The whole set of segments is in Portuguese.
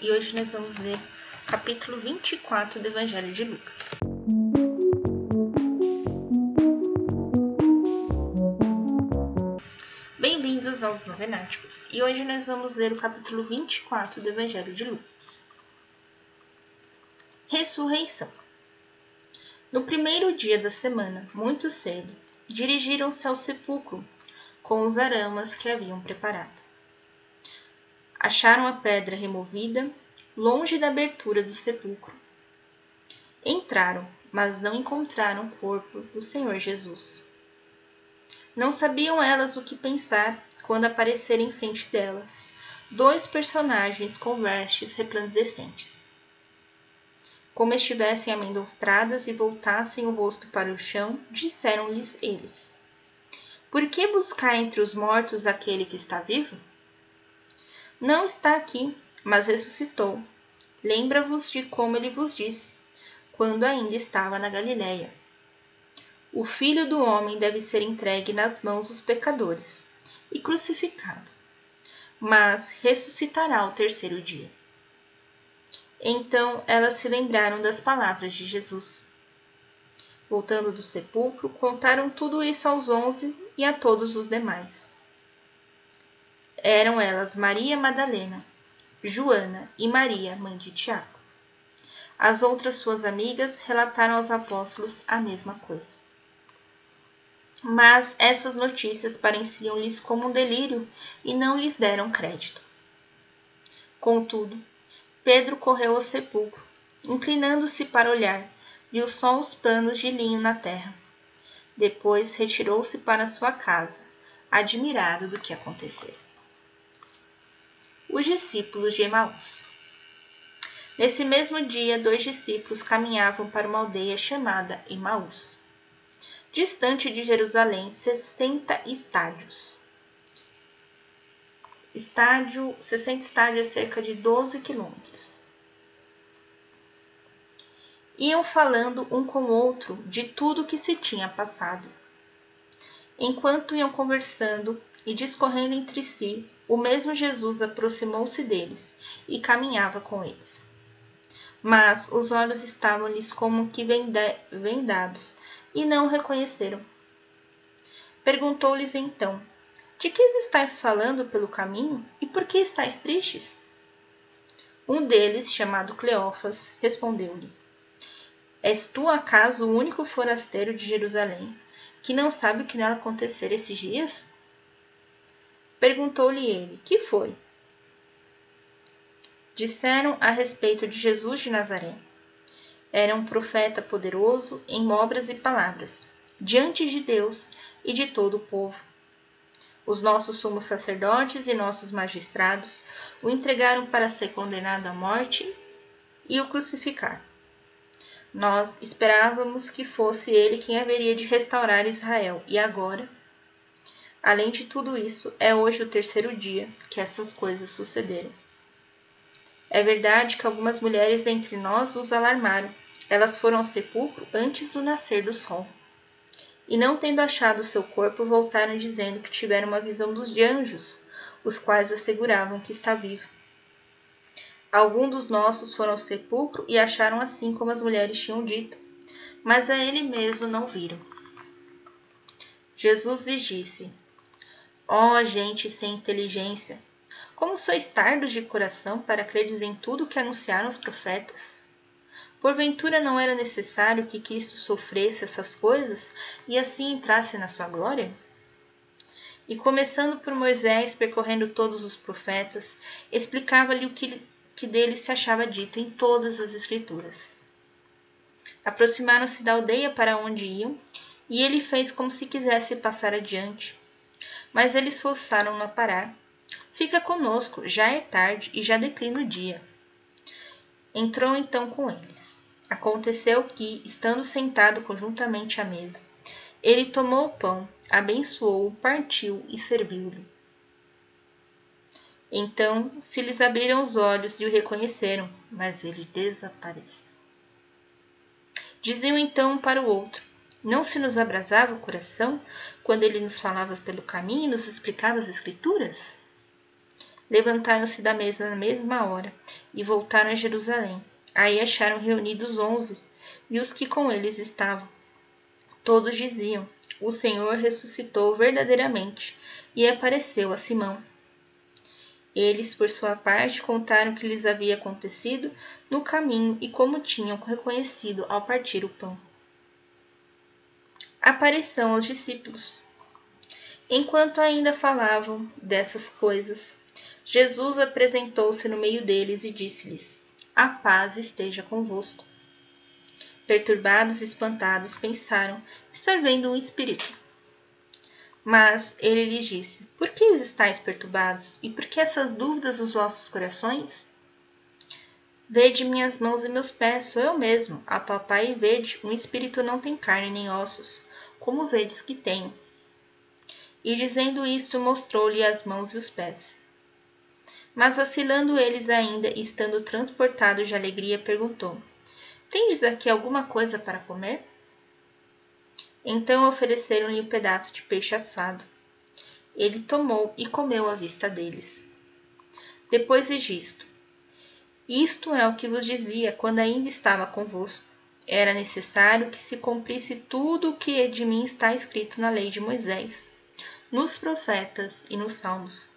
e hoje nós vamos ler capítulo 24 do Evangelho de Lucas. Bem-vindos aos Novenáticos e hoje nós vamos ler o capítulo 24 do Evangelho de Lucas. Ressurreição No primeiro dia da semana, muito cedo, dirigiram-se ao sepulcro com os aramas que haviam preparado acharam a pedra removida, longe da abertura do sepulcro. Entraram, mas não encontraram o corpo do Senhor Jesus. Não sabiam elas o que pensar quando apareceram em frente delas dois personagens com vestes resplandecentes. Como estivessem amendostradas e voltassem o rosto para o chão, disseram-lhes eles: Por que buscar entre os mortos aquele que está vivo? Não está aqui, mas ressuscitou. Lembra-vos de como ele vos disse, quando ainda estava na Galiléia. O filho do homem deve ser entregue nas mãos dos pecadores e crucificado, mas ressuscitará ao terceiro dia. Então elas se lembraram das palavras de Jesus. Voltando do sepulcro, contaram tudo isso aos onze e a todos os demais. Eram elas Maria Madalena, Joana e Maria, mãe de Tiago. As outras suas amigas relataram aos apóstolos a mesma coisa. Mas essas notícias pareciam-lhes como um delírio e não lhes deram crédito. Contudo, Pedro correu ao sepulcro, inclinando-se para olhar, viu só os panos de linho na terra. Depois retirou-se para sua casa, admirado do que acontecera os discípulos de Emaús. Nesse mesmo dia, dois discípulos caminhavam para uma aldeia chamada Emaús, distante de Jerusalém, 60 estádios. Estádio, 60 estádios, cerca de 12 quilômetros. Iam falando um com o outro de tudo o que se tinha passado. Enquanto iam conversando e discorrendo entre si, o mesmo Jesus aproximou-se deles e caminhava com eles. Mas os olhos estavam-lhes como que vendados e não o reconheceram. Perguntou-lhes então: De que estáis falando pelo caminho e por que estáis tristes? Um deles, chamado Cleófas, respondeu-lhe: És tu acaso o único forasteiro de Jerusalém que não sabe o que nela acontecer esses dias? Perguntou-lhe ele: Que foi? Disseram a respeito de Jesus de Nazaré. Era um profeta poderoso em obras e palavras, diante de Deus e de todo o povo. Os nossos sumos sacerdotes e nossos magistrados o entregaram para ser condenado à morte e o crucificaram. Nós esperávamos que fosse ele quem haveria de restaurar Israel, e agora Além de tudo isso, é hoje o terceiro dia que essas coisas sucederam. É verdade que algumas mulheres dentre nós os alarmaram. Elas foram ao sepulcro antes do nascer do sol. E não tendo achado o seu corpo, voltaram dizendo que tiveram uma visão dos anjos, os quais asseguravam que está vivo. Alguns dos nossos foram ao sepulcro e acharam assim como as mulheres tinham dito, mas a ele mesmo não viram. Jesus lhes disse: Ó oh, gente sem inteligência! Como sois tardos de coração para credes em tudo que anunciaram os profetas? Porventura não era necessário que Cristo sofresse essas coisas e assim entrasse na sua glória? E começando por Moisés, percorrendo todos os profetas, explicava-lhe o que, que dele se achava dito em todas as Escrituras. Aproximaram-se da aldeia para onde iam, e ele fez como se quisesse passar adiante mas eles forçaram-no a parar. Fica conosco, já é tarde e já declina o dia. Entrou então com eles. Aconteceu que, estando sentado conjuntamente à mesa, ele tomou o pão, abençoou, partiu e serviu-lhe. Então se lhes abriram os olhos e o reconheceram, mas ele desapareceu. Diziam então um para o outro: não se nos abrasava o coração quando ele nos falava pelo caminho e nos explicava as Escrituras? levantaram-se da mesa na mesma hora e voltaram a Jerusalém. Aí acharam reunidos onze e os que com eles estavam. Todos diziam: O Senhor ressuscitou verdadeiramente e apareceu a Simão. Eles, por sua parte, contaram o que lhes havia acontecido no caminho e como tinham reconhecido ao partir o pão. Aparição aos discípulos. Enquanto ainda falavam dessas coisas, Jesus apresentou-se no meio deles e disse-lhes: A paz esteja convosco. Perturbados e espantados, pensaram estar vendo um espírito. Mas ele lhes disse: Por que estáis perturbados? E por que essas dúvidas nos vossos corações? Vede minhas mãos e meus pés, sou eu mesmo. Apalpai e vede, um espírito não tem carne nem ossos, como vedes que tenho. E dizendo isto, mostrou-lhe as mãos e os pés. Mas vacilando eles ainda, estando transportados de alegria, perguntou: Tendes aqui alguma coisa para comer? Então ofereceram-lhe um pedaço de peixe assado. Ele tomou e comeu à vista deles. Depois lhe disto: Isto é o que vos dizia quando ainda estava convosco. Era necessário que se cumprisse tudo o que de mim está escrito na lei de Moisés, nos profetas e nos salmos.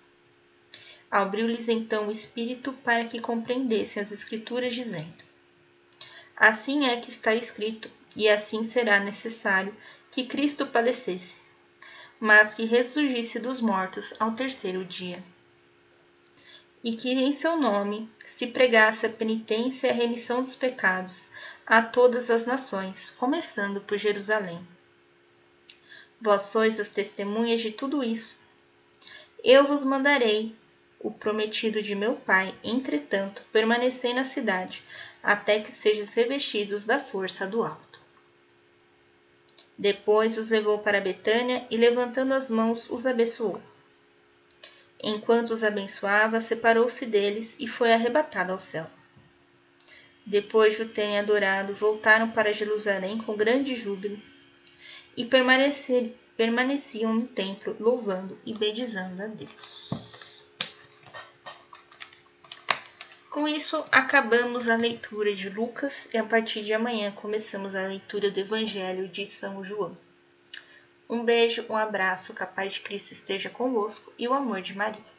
Abriu-lhes então o espírito para que compreendessem as Escrituras, dizendo: Assim é que está escrito, e assim será necessário que Cristo padecesse, mas que ressurgisse dos mortos ao terceiro dia. E que em seu nome se pregasse a penitência e a remissão dos pecados a todas as nações, começando por Jerusalém. Vós sois as testemunhas de tudo isso. Eu vos mandarei o prometido de meu pai, entretanto, permanecei na cidade, até que sejam revestidos da força do alto. Depois os levou para Betânia e, levantando as mãos, os abençoou. Enquanto os abençoava, separou-se deles e foi arrebatado ao céu. Depois de o terem adorado, voltaram para Jerusalém com grande júbilo e permaneciam no templo, louvando e bendizendo a Deus. Com isso, acabamos a leitura de Lucas e a partir de amanhã começamos a leitura do Evangelho de São João. Um beijo, um abraço, capaz de Cristo esteja convosco e o amor de Maria.